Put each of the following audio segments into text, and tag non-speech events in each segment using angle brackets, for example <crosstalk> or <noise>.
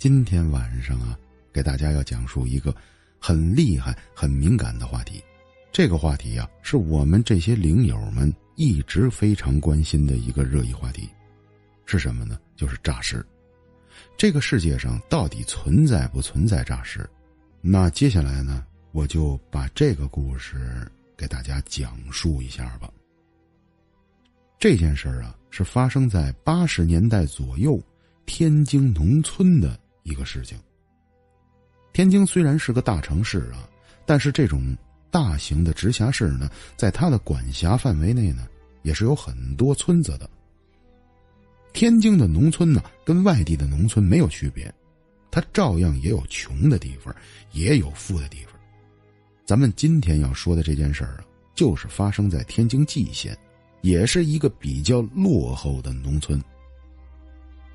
今天晚上啊，给大家要讲述一个很厉害、很敏感的话题。这个话题呀，是我们这些灵友们一直非常关心的一个热议话题，是什么呢？就是诈尸。这个世界上到底存在不存在诈尸？那接下来呢，我就把这个故事给大家讲述一下吧。这件事儿啊，是发生在八十年代左右天津农村的。一个事情。天津虽然是个大城市啊，但是这种大型的直辖市呢，在它的管辖范围内呢，也是有很多村子的。天津的农村呢，跟外地的农村没有区别，它照样也有穷的地方，也有富的地方。咱们今天要说的这件事儿啊，就是发生在天津蓟县，也是一个比较落后的农村。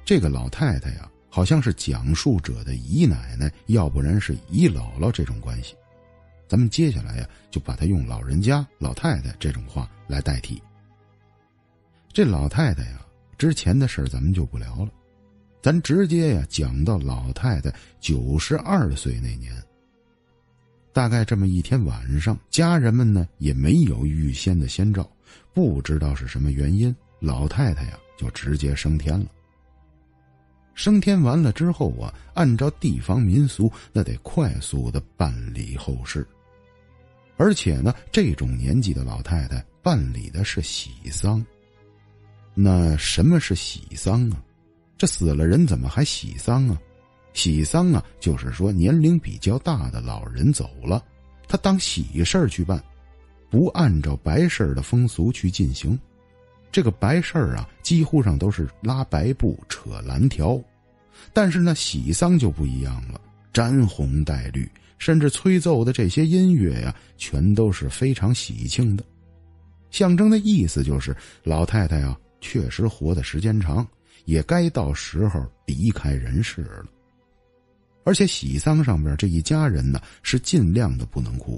这个老太太呀。好像是讲述者的姨奶奶，要不然是姨姥姥这种关系。咱们接下来呀，就把它用老人家、老太太这种话来代替。这老太太呀，之前的事咱们就不聊了，咱直接呀讲到老太太九十二岁那年。大概这么一天晚上，家人们呢也没有预先的先兆，不知道是什么原因，老太太呀就直接升天了。升天完了之后啊，按照地方民俗，那得快速的办理后事。而且呢，这种年纪的老太太办理的是喜丧。那什么是喜丧啊？这死了人怎么还喜丧啊？喜丧啊，就是说年龄比较大的老人走了，他当喜事去办，不按照白事的风俗去进行。这个白事儿啊，几乎上都是拉白布、扯蓝条，但是呢，喜丧就不一样了，沾红带绿，甚至吹奏的这些音乐呀，全都是非常喜庆的，象征的意思就是老太太啊，确实活的时间长，也该到时候离开人世了。而且喜丧上边这一家人呢，是尽量的不能哭，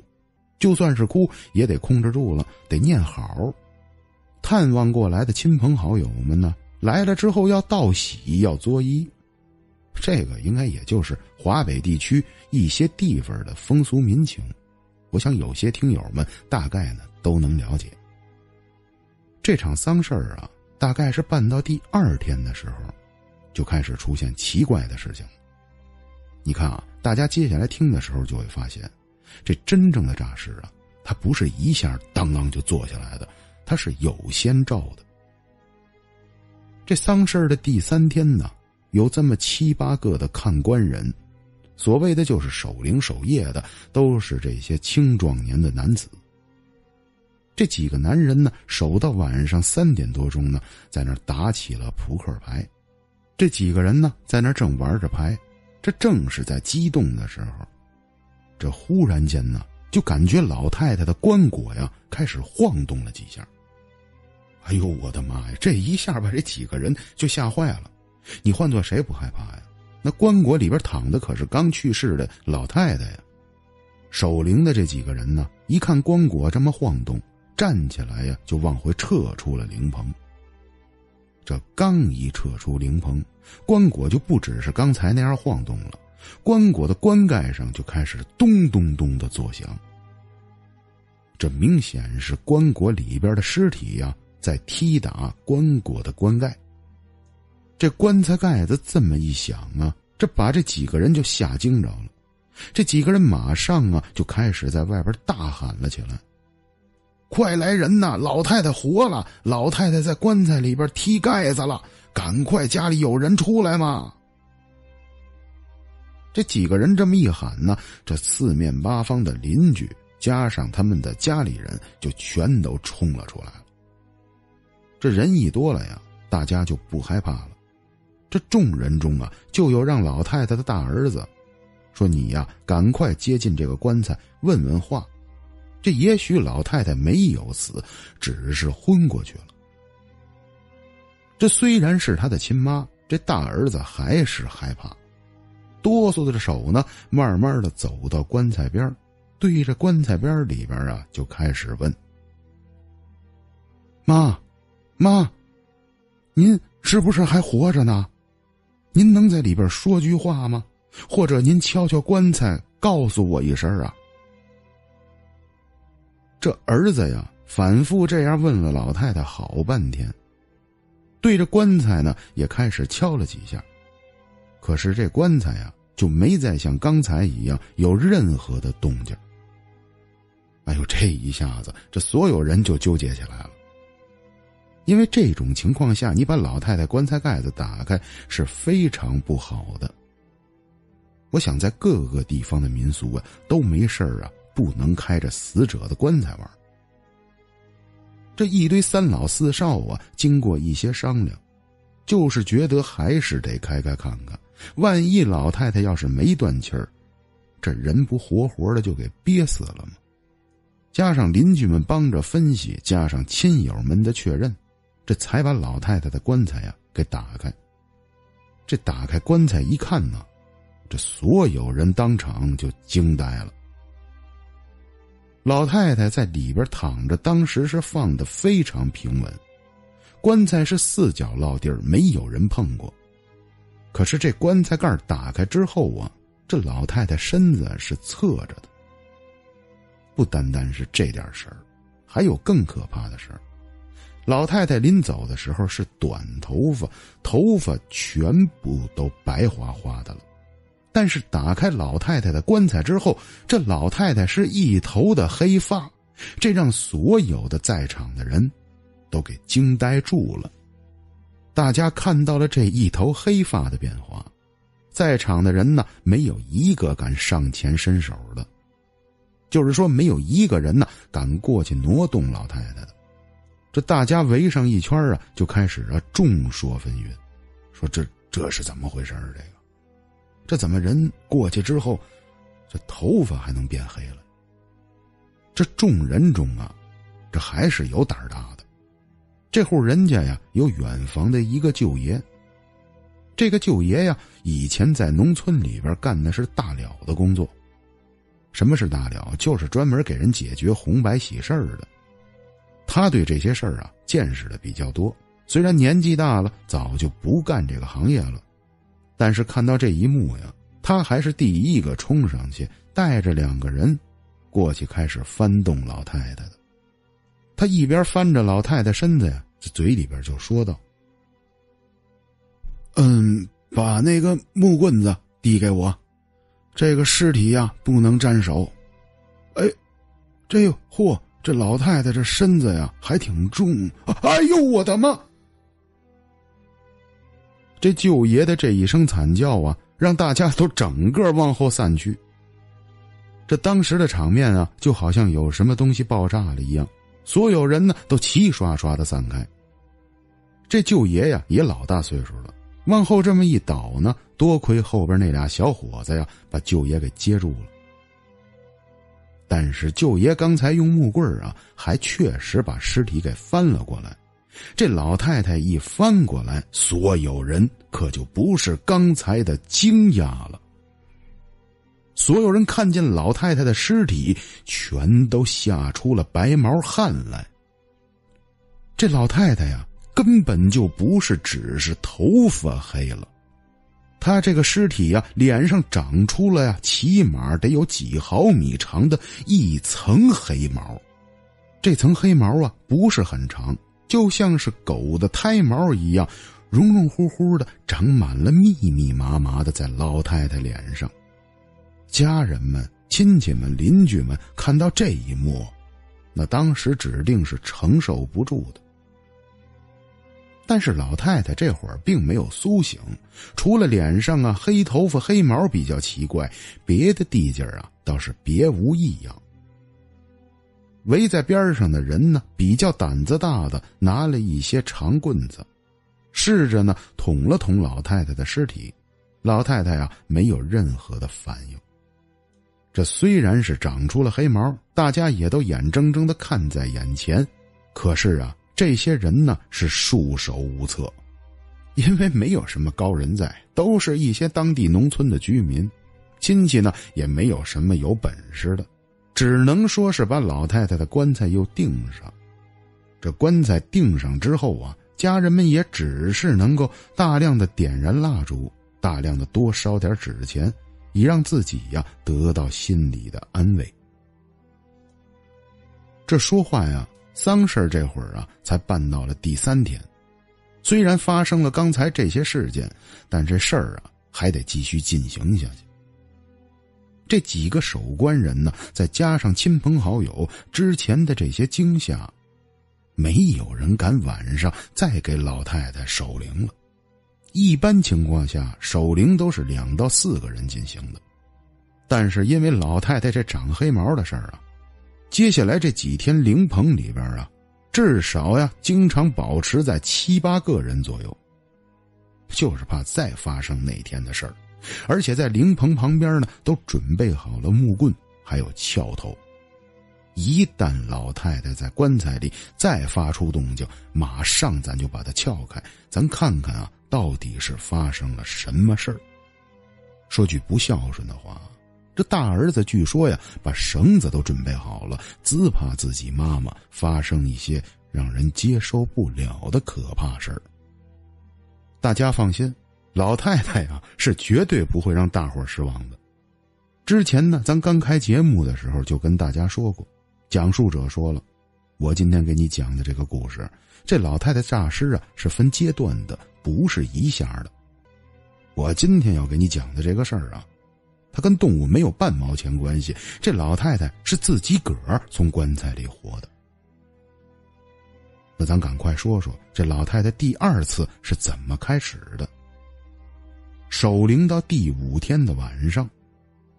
就算是哭也得控制住了，得念好。探望过来的亲朋好友们呢，来了之后要道喜，要作揖，这个应该也就是华北地区一些地方的风俗民情。我想有些听友们大概呢都能了解。这场丧事儿啊，大概是办到第二天的时候，就开始出现奇怪的事情。你看啊，大家接下来听的时候就会发现，这真正的诈尸啊，它不是一下当当就坐下来的。他是有先兆的。这丧事的第三天呢，有这么七八个的看官人，所谓的就是守灵守夜的，都是这些青壮年的男子。这几个男人呢，守到晚上三点多钟呢，在那打起了扑克牌。这几个人呢，在那正玩着牌，这正是在激动的时候，这忽然间呢，就感觉老太太的棺椁呀，开始晃动了几下。哎呦我的妈呀！这一下把这几个人就吓坏了。你换做谁不害怕呀？那棺椁里边躺的可是刚去世的老太太呀。守灵的这几个人呢，一看棺椁这么晃动，站起来呀，就往回撤出了灵棚。这刚一撤出灵棚，棺椁就不只是刚才那样晃动了，棺椁的棺盖上就开始咚咚咚的作响。这明显是棺椁里边的尸体呀。在踢打棺椁的棺盖，这棺材盖子这么一响啊，这把这几个人就吓惊着了。这几个人马上啊就开始在外边大喊了起来：“快来人呐！老太太活了！老太太在棺材里边踢盖子了！赶快，家里有人出来嘛！”这几个人这么一喊呢，这四面八方的邻居加上他们的家里人就全都冲了出来。这人一多了呀，大家就不害怕了。这众人中啊，就有让老太太的大儿子说：“你呀，赶快接近这个棺材，问问话。这也许老太太没有死，只是昏过去了。”这虽然是他的亲妈，这大儿子还是害怕，哆嗦着手呢，慢慢的走到棺材边对着棺材边里边啊，就开始问：“妈。”妈，您是不是还活着呢？您能在里边说句话吗？或者您敲敲棺材，告诉我一声啊？”这儿子呀，反复这样问了老太太好半天，对着棺材呢也开始敲了几下，可是这棺材呀就没再像刚才一样有任何的动静。哎呦，这一下子，这所有人就纠结起来了。因为这种情况下，你把老太太棺材盖子打开是非常不好的。我想在各个地方的民俗啊，都没事啊，不能开着死者的棺材玩。这一堆三老四少啊，经过一些商量，就是觉得还是得开开看看，万一老太太要是没断气儿，这人不活活的就给憋死了吗？加上邻居们帮着分析，加上亲友们的确认，这才把老太太的棺材呀给打开。这打开棺材一看呢，这所有人当场就惊呆了。老太太在里边躺着，当时是放的非常平稳，棺材是四角落地，没有人碰过。可是这棺材盖打开之后啊，这老太太身子是侧着的。不单单是这点事儿，还有更可怕的事儿。老太太临走的时候是短头发，头发全部都白花花的了。但是打开老太太的棺材之后，这老太太是一头的黑发，这让所有的在场的人都给惊呆住了。大家看到了这一头黑发的变化，在场的人呢，没有一个敢上前伸手的。就是说，没有一个人呢敢过去挪动老太太的。这大家围上一圈啊，就开始啊众说纷纭，说这这是怎么回事儿这个，这怎么人过去之后，这头发还能变黑了？这众人中啊，这还是有胆大的。这户人家呀，有远房的一个舅爷。这个舅爷呀，以前在农村里边干的是大了的工作。什么是大了？就是专门给人解决红白喜事儿的。他对这些事儿啊见识的比较多，虽然年纪大了，早就不干这个行业了，但是看到这一幕呀，他还是第一个冲上去，带着两个人过去开始翻动老太太的。他一边翻着老太太身子呀，这嘴里边就说道：“嗯，把那个木棍子递给我。”这个尸体呀，不能沾手。哎，这哟，嚯，这老太太这身子呀，还挺重。哎呦，我的妈！这舅爷的这一声惨叫啊，让大家都整个往后散去。这当时的场面啊，就好像有什么东西爆炸了一样，所有人呢都齐刷刷的散开。这舅爷呀，也老大岁数了。往后这么一倒呢，多亏后边那俩小伙子呀，把舅爷给接住了。但是舅爷刚才用木棍啊，还确实把尸体给翻了过来。这老太太一翻过来，所有人可就不是刚才的惊讶了。所有人看见老太太的尸体，全都吓出了白毛汗来。这老太太呀。根本就不是只是头发黑了，他这个尸体呀，脸上长出了呀，起码得有几毫米长的一层黑毛。这层黑毛啊，不是很长，就像是狗的胎毛一样，绒绒乎乎的，长满了密密麻麻的在老太太脸上。家人们、亲戚们、邻居们看到这一幕，那当时指定是承受不住的。但是老太太这会儿并没有苏醒，除了脸上啊黑头发黑毛比较奇怪，别的地界啊倒是别无异样。围在边上的人呢，比较胆子大的拿了一些长棍子，试着呢捅了捅老太太的尸体。老太太啊没有任何的反应。这虽然是长出了黑毛，大家也都眼睁睁的看在眼前，可是啊。这些人呢是束手无策，<laughs> 因为没有什么高人在，都是一些当地农村的居民，亲戚呢也没有什么有本事的，只能说是把老太太的棺材又钉上。这棺材钉上之后啊，家人们也只是能够大量的点燃蜡烛，大量的多烧点纸钱，以让自己呀得到心里的安慰。这说话呀，丧事这会儿啊才办到了第三天，虽然发生了刚才这些事件，但这事儿啊还得继续进行下去。这几个守关人呢，再加上亲朋好友之前的这些惊吓，没有人敢晚上再给老太太守灵了。一般情况下，守灵都是两到四个人进行的，但是因为老太太这长黑毛的事儿啊。接下来这几天，灵棚里边啊，至少呀，经常保持在七八个人左右，就是怕再发生那天的事儿。而且在灵棚旁边呢，都准备好了木棍，还有撬头。一旦老太太在棺材里再发出动静，马上咱就把它撬开，咱看看啊，到底是发生了什么事儿。说句不孝顺的话。这大儿子据说呀，把绳子都准备好了，自怕自己妈妈发生一些让人接受不了的可怕事儿。大家放心，老太太呀是绝对不会让大伙失望的。之前呢，咱刚开节目的时候就跟大家说过，讲述者说了，我今天给你讲的这个故事，这老太太诈尸啊是分阶段的，不是一下的。我今天要给你讲的这个事儿啊。他跟动物没有半毛钱关系，这老太太是自己个儿从棺材里活的。那咱赶快说说这老太太第二次是怎么开始的。守灵到第五天的晚上，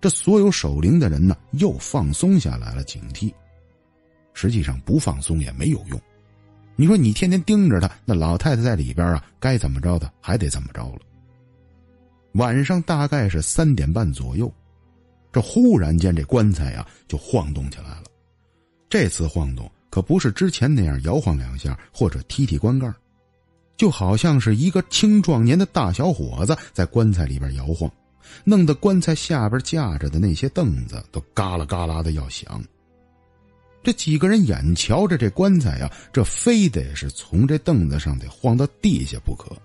这所有守灵的人呢又放松下来了警惕。实际上不放松也没有用，你说你天天盯着她，那老太太在里边啊，该怎么着的还得怎么着了。晚上大概是三点半左右，这忽然间这棺材呀就晃动起来了。这次晃动可不是之前那样摇晃两下或者踢踢棺盖，就好像是一个青壮年的大小伙子在棺材里边摇晃，弄得棺材下边架着的那些凳子都嘎啦嘎啦的要响。这几个人眼瞧着这棺材呀，这非得是从这凳子上得晃到地下不可。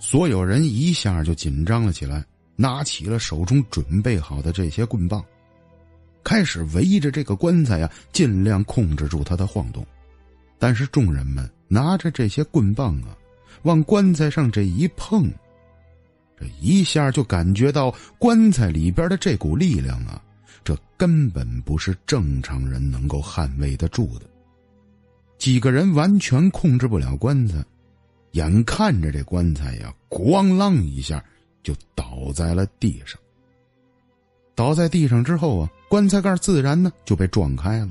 所有人一下就紧张了起来，拿起了手中准备好的这些棍棒，开始围着这个棺材呀，尽量控制住它的晃动。但是众人们拿着这些棍棒啊，往棺材上这一碰，这一下就感觉到棺材里边的这股力量啊，这根本不是正常人能够捍卫得住的。几个人完全控制不了棺材。眼看着这棺材呀，咣啷一下就倒在了地上。倒在地上之后啊，棺材盖自然呢就被撞开了。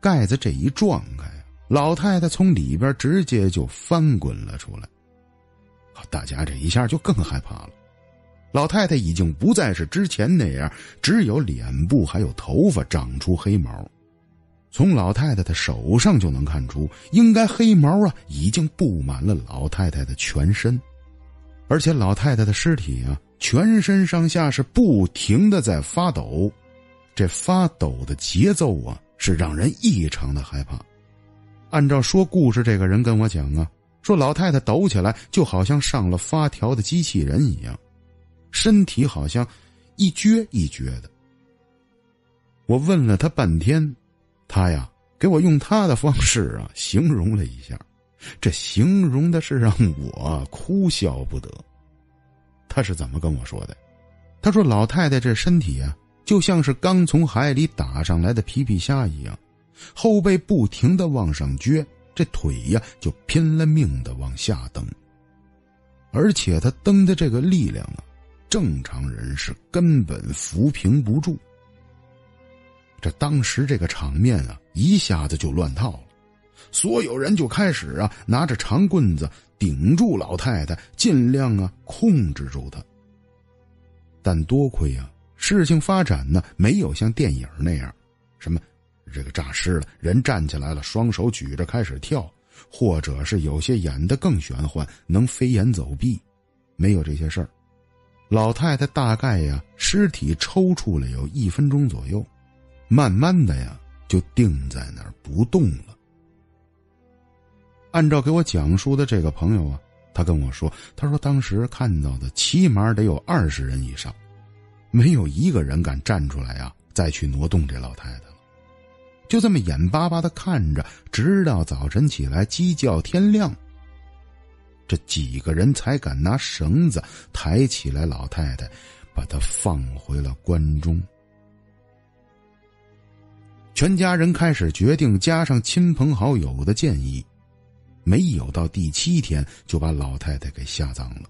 盖子这一撞开老太太从里边直接就翻滚了出来。大家这一下就更害怕了。老太太已经不再是之前那样，只有脸部还有头发长出黑毛。从老太太的手上就能看出，应该黑毛啊已经布满了老太太的全身，而且老太太的尸体啊全身上下是不停的在发抖，这发抖的节奏啊是让人异常的害怕。按照说故事这个人跟我讲啊，说老太太抖起来就好像上了发条的机器人一样，身体好像一撅一撅的。我问了他半天。他呀，给我用他的方式啊 <laughs> 形容了一下，这形容的是让我哭笑不得。他是怎么跟我说的？他说：“老太太这身体啊，就像是刚从海里打上来的皮皮虾一样，后背不停的往上撅，这腿呀就拼了命的往下蹬。而且他蹬的这个力量啊，正常人是根本扶平不住。”这当时这个场面啊，一下子就乱套了，所有人就开始啊拿着长棍子顶住老太太，尽量啊控制住她。但多亏啊，事情发展呢没有像电影那样，什么这个诈尸了，人站起来了，双手举着开始跳，或者是有些演的更玄幻，能飞檐走壁，没有这些事儿。老太太大概呀尸体抽搐了有一分钟左右。慢慢的呀，就定在那儿不动了。按照给我讲述的这个朋友啊，他跟我说：“他说当时看到的起码得有二十人以上，没有一个人敢站出来啊，再去挪动这老太太了。就这么眼巴巴的看着，直到早晨起来鸡叫天亮。这几个人才敢拿绳子抬起来老太太，把她放回了关中。全家人开始决定，加上亲朋好友的建议。”没有到第七天就把老太太给下葬了，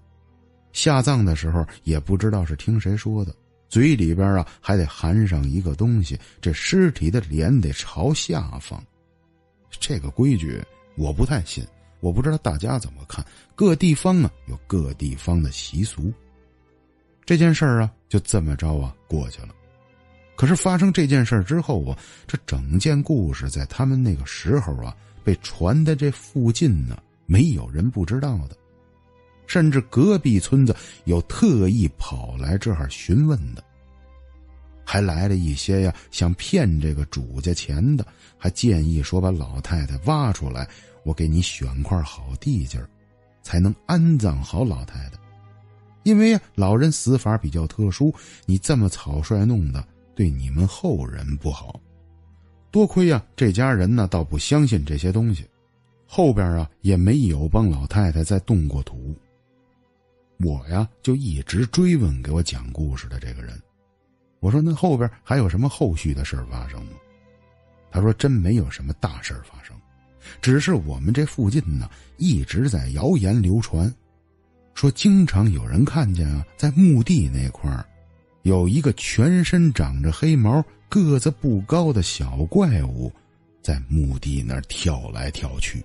下葬的时候也不知道是听谁说的，嘴里边啊还得含上一个东西，这尸体的脸得朝下方。这个规矩我不太信，我不知道大家怎么看。各地方啊有各地方的习俗。这件事儿啊就这么着啊过去了。可是发生这件事之后啊，这整件故事在他们那个时候啊。被传的这附近呢，没有人不知道的，甚至隔壁村子有特意跑来这儿询问的，还来了一些呀，想骗这个主家钱的，还建议说把老太太挖出来，我给你选块好地界，才能安葬好老太太，因为，老人死法比较特殊，你这么草率弄的，对你们后人不好。多亏呀，这家人呢倒不相信这些东西，后边啊也没有帮老太太再动过土。我呀就一直追问给我讲故事的这个人，我说那后边还有什么后续的事发生吗？他说真没有什么大事发生，只是我们这附近呢一直在谣言流传，说经常有人看见啊在墓地那块儿。有一个全身长着黑毛、个子不高的小怪物，在墓地那儿跳来跳去。